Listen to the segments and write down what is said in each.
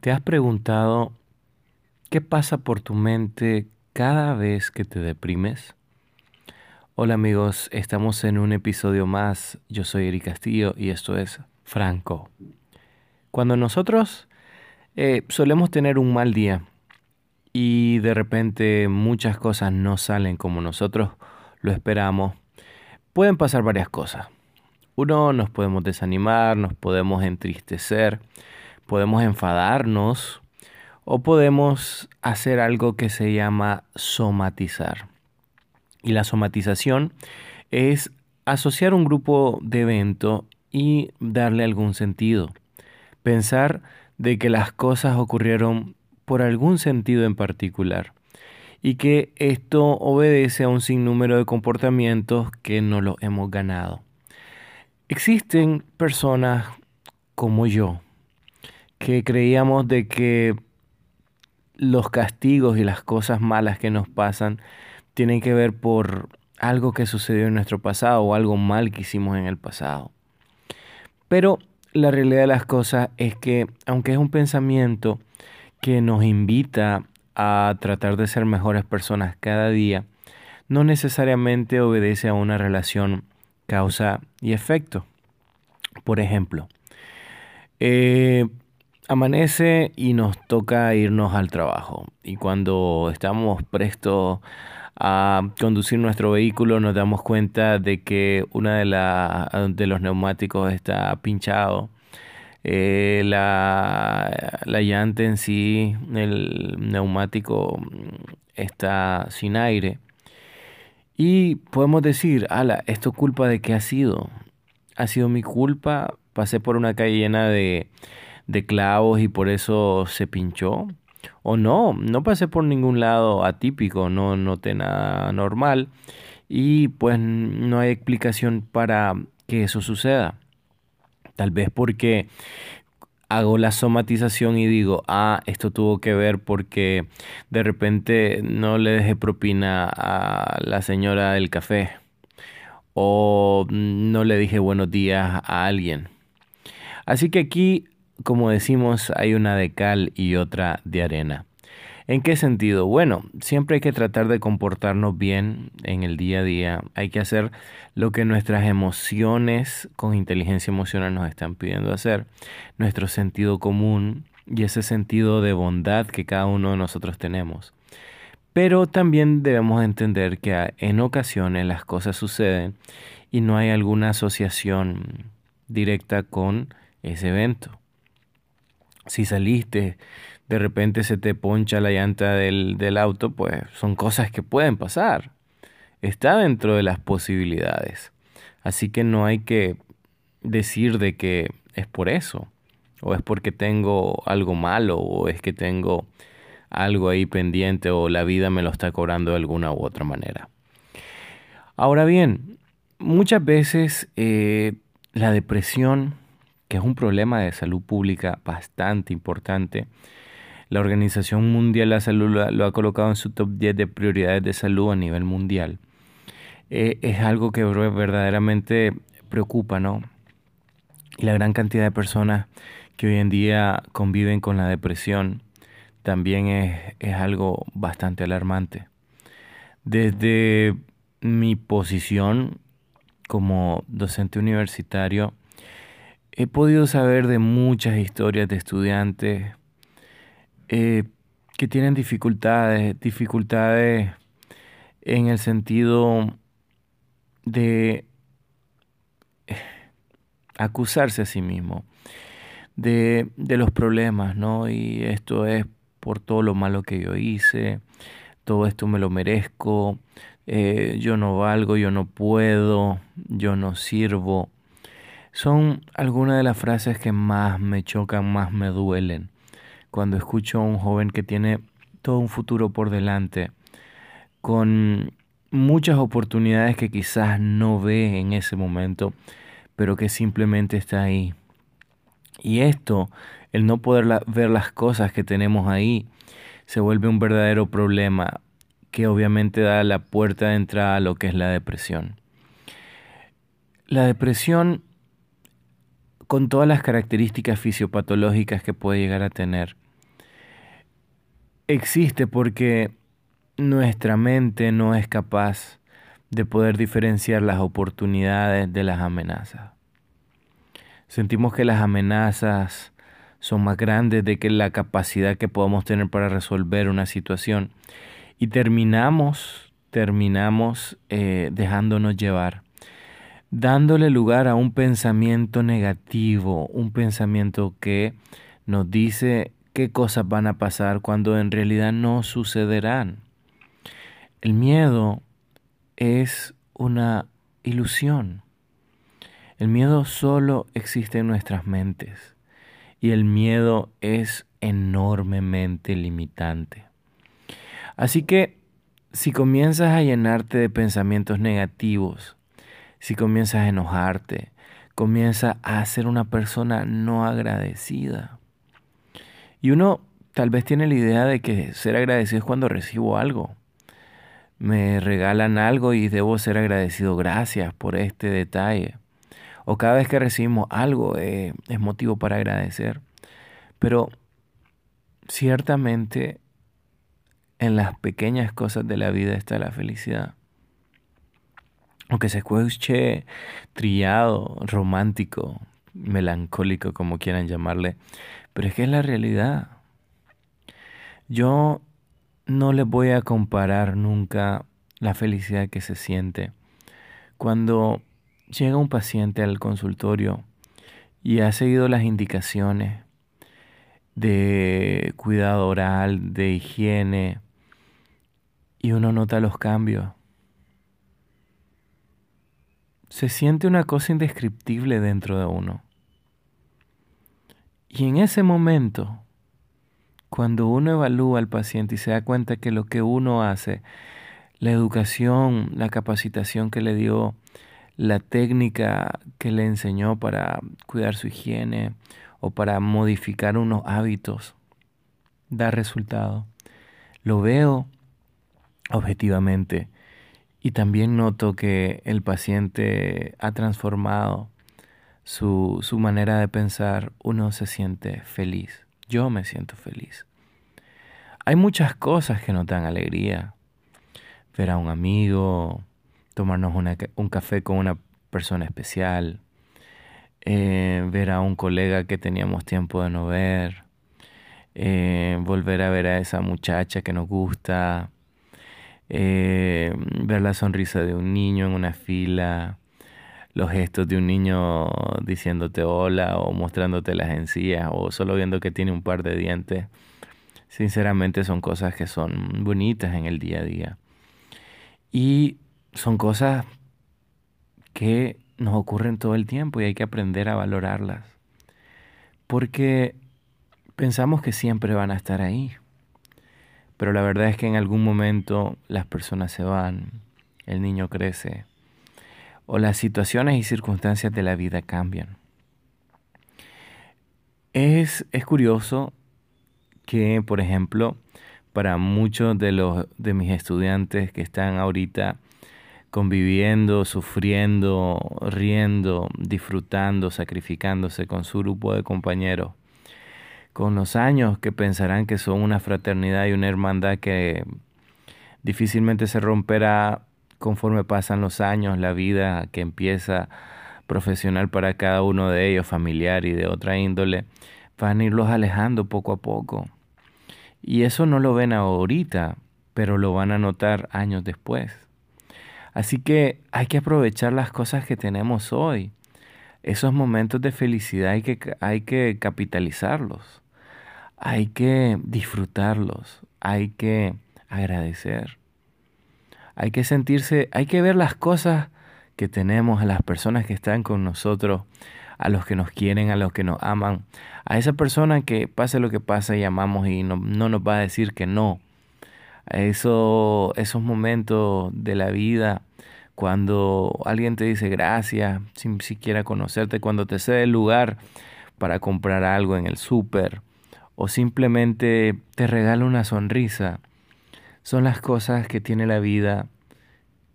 ¿Te has preguntado qué pasa por tu mente cada vez que te deprimes? Hola amigos, estamos en un episodio más. Yo soy Eric Castillo y esto es Franco. Cuando nosotros eh, solemos tener un mal día y de repente muchas cosas no salen como nosotros lo esperamos, pueden pasar varias cosas. Uno, nos podemos desanimar, nos podemos entristecer, podemos enfadarnos o podemos hacer algo que se llama somatizar. Y la somatización es asociar un grupo de evento y darle algún sentido. Pensar de que las cosas ocurrieron por algún sentido en particular y que esto obedece a un sinnúmero de comportamientos que no los hemos ganado. Existen personas como yo, que creíamos de que los castigos y las cosas malas que nos pasan tienen que ver por algo que sucedió en nuestro pasado o algo mal que hicimos en el pasado. Pero la realidad de las cosas es que aunque es un pensamiento que nos invita a tratar de ser mejores personas cada día, no necesariamente obedece a una relación causa y efecto. Por ejemplo, eh, Amanece y nos toca irnos al trabajo. Y cuando estamos prestos a conducir nuestro vehículo nos damos cuenta de que una de, de los neumáticos está pinchado. Eh, la, la llanta en sí, el neumático está sin aire. Y podemos decir, ala, ¿esto culpa de qué ha sido? ¿Ha sido mi culpa? Pasé por una calle llena de de clavos y por eso se pinchó. O no, no pasé por ningún lado atípico, no noté nada normal y pues no hay explicación para que eso suceda. Tal vez porque hago la somatización y digo, ah, esto tuvo que ver porque de repente no le dejé propina a la señora del café o no le dije buenos días a alguien. Así que aquí como decimos, hay una de cal y otra de arena. ¿En qué sentido? Bueno, siempre hay que tratar de comportarnos bien en el día a día. Hay que hacer lo que nuestras emociones con inteligencia emocional nos están pidiendo hacer. Nuestro sentido común y ese sentido de bondad que cada uno de nosotros tenemos. Pero también debemos entender que en ocasiones las cosas suceden y no hay alguna asociación directa con ese evento si saliste, de repente se te poncha la llanta del, del auto, pues son cosas que pueden pasar. Está dentro de las posibilidades. Así que no hay que decir de que es por eso, o es porque tengo algo malo, o es que tengo algo ahí pendiente, o la vida me lo está cobrando de alguna u otra manera. Ahora bien, muchas veces eh, la depresión que es un problema de salud pública bastante importante. La Organización Mundial de la Salud lo ha colocado en su top 10 de prioridades de salud a nivel mundial. Eh, es algo que verdaderamente preocupa, ¿no? Y la gran cantidad de personas que hoy en día conviven con la depresión también es, es algo bastante alarmante. Desde mi posición como docente universitario, he podido saber de muchas historias de estudiantes eh, que tienen dificultades, dificultades en el sentido de eh, acusarse a sí mismo de, los problemas, ¿no? Y esto es por todo lo malo que yo hice, todo esto me lo merezco, eh, yo no valgo, yo no puedo, yo no sirvo. Son algunas de las frases que más me chocan, más me duelen. Cuando escucho a un joven que tiene todo un futuro por delante, con muchas oportunidades que quizás no ve en ese momento, pero que simplemente está ahí. Y esto, el no poder ver las cosas que tenemos ahí, se vuelve un verdadero problema que obviamente da la puerta de entrada a lo que es la depresión. La depresión con todas las características fisiopatológicas que puede llegar a tener, existe porque nuestra mente no es capaz de poder diferenciar las oportunidades de las amenazas. Sentimos que las amenazas son más grandes de que la capacidad que podemos tener para resolver una situación y terminamos, terminamos eh, dejándonos llevar, dándole lugar a un pensamiento negativo, un pensamiento que nos dice qué cosas van a pasar cuando en realidad no sucederán. El miedo es una ilusión. El miedo solo existe en nuestras mentes y el miedo es enormemente limitante. Así que si comienzas a llenarte de pensamientos negativos, si comienzas a enojarte, comienza a ser una persona no agradecida. Y uno tal vez tiene la idea de que ser agradecido es cuando recibo algo me regalan algo y debo ser agradecido. Gracias por este detalle. O cada vez que recibimos algo eh, es motivo para agradecer. Pero ciertamente en las pequeñas cosas de la vida está la felicidad. Aunque se escuche trillado, romántico, melancólico, como quieran llamarle, pero es que es la realidad. Yo no le voy a comparar nunca la felicidad que se siente cuando llega un paciente al consultorio y ha seguido las indicaciones de cuidado oral, de higiene, y uno nota los cambios. Se siente una cosa indescriptible dentro de uno. Y en ese momento cuando uno evalúa al paciente y se da cuenta que lo que uno hace, la educación, la capacitación que le dio, la técnica que le enseñó para cuidar su higiene o para modificar unos hábitos, da resultado. Lo veo objetivamente y también noto que el paciente ha transformado su, su manera de pensar, uno se siente feliz yo me siento feliz. Hay muchas cosas que nos dan alegría. Ver a un amigo, tomarnos un café con una persona especial, eh, ver a un colega que teníamos tiempo de no ver, eh, volver a ver a esa muchacha que nos gusta, eh, ver la sonrisa de un niño en una fila, los gestos de un niño diciéndote hola o mostrándote las encías o solo viendo que tiene un par de dientes. Sinceramente son cosas que son bonitas en el día a día. Y son cosas que nos ocurren todo el tiempo y hay que aprender a valorarlas. Porque pensamos que siempre van a estar ahí. Pero la verdad es que en algún momento las personas se van, el niño crece, o las situaciones y circunstancias de la vida cambian. Es, es curioso que, por ejemplo, para muchos de, los, de mis estudiantes que están ahorita conviviendo, sufriendo, riendo, disfrutando, sacrificándose con su grupo de compañeros, con los años que pensarán que son una fraternidad y una hermandad que difícilmente se romperá conforme pasan los años, la vida que empieza profesional para cada uno de ellos, familiar y de otra índole, van a irlos alejando poco a poco. Y eso no lo ven ahorita, pero lo van a notar años después. Así que hay que aprovechar las cosas que tenemos hoy. Esos momentos de felicidad hay que, hay que capitalizarlos. Hay que disfrutarlos. Hay que agradecer. Hay que sentirse, hay que ver las cosas que tenemos, a las personas que están con nosotros, a los que nos quieren, a los que nos aman, a esa persona que pase lo que pase y amamos y no, nos va a decir que no. Eso, esos momentos de la vida, cuando alguien te dice gracias, sin siquiera conocerte, cuando te cede el lugar para comprar algo en el súper, o simplemente te regala una sonrisa, son las cosas que tiene la vida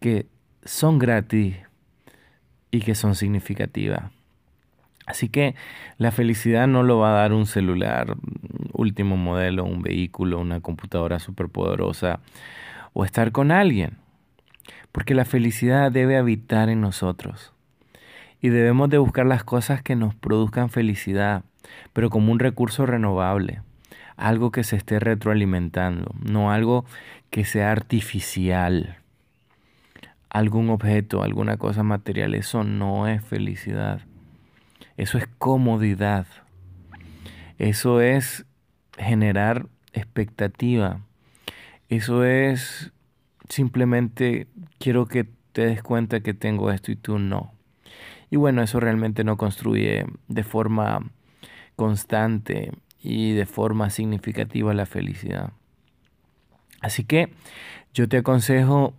que son gratis y que son significativas. Así que la felicidad no lo va a dar un celular, último modelo, un vehículo, una computadora superpoderosa o estar con alguien. Porque la felicidad debe habitar en nosotros. Y debemos de buscar las cosas que nos produzcan felicidad, pero como un recurso renovable, algo que se esté retroalimentando, no algo que sea artificial. Algún objeto, alguna cosa material, eso no es felicidad. Eso es comodidad. Eso es generar expectativa. Eso es simplemente quiero que te des cuenta que tengo esto y tú no. Y bueno, eso realmente no construye de forma constante y de forma significativa la felicidad. Así que yo te aconsejo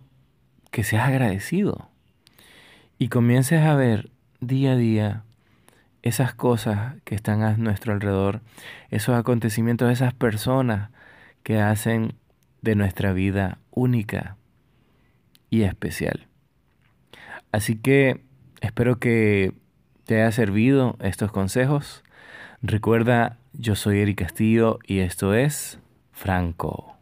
que seas agradecido y comiences a ver día a día esas cosas que están a nuestro alrededor, esos acontecimientos, esas personas que hacen de nuestra vida única y especial. Así que espero que te haya servido estos consejos. Recuerda, yo soy Eric Castillo y esto es Franco.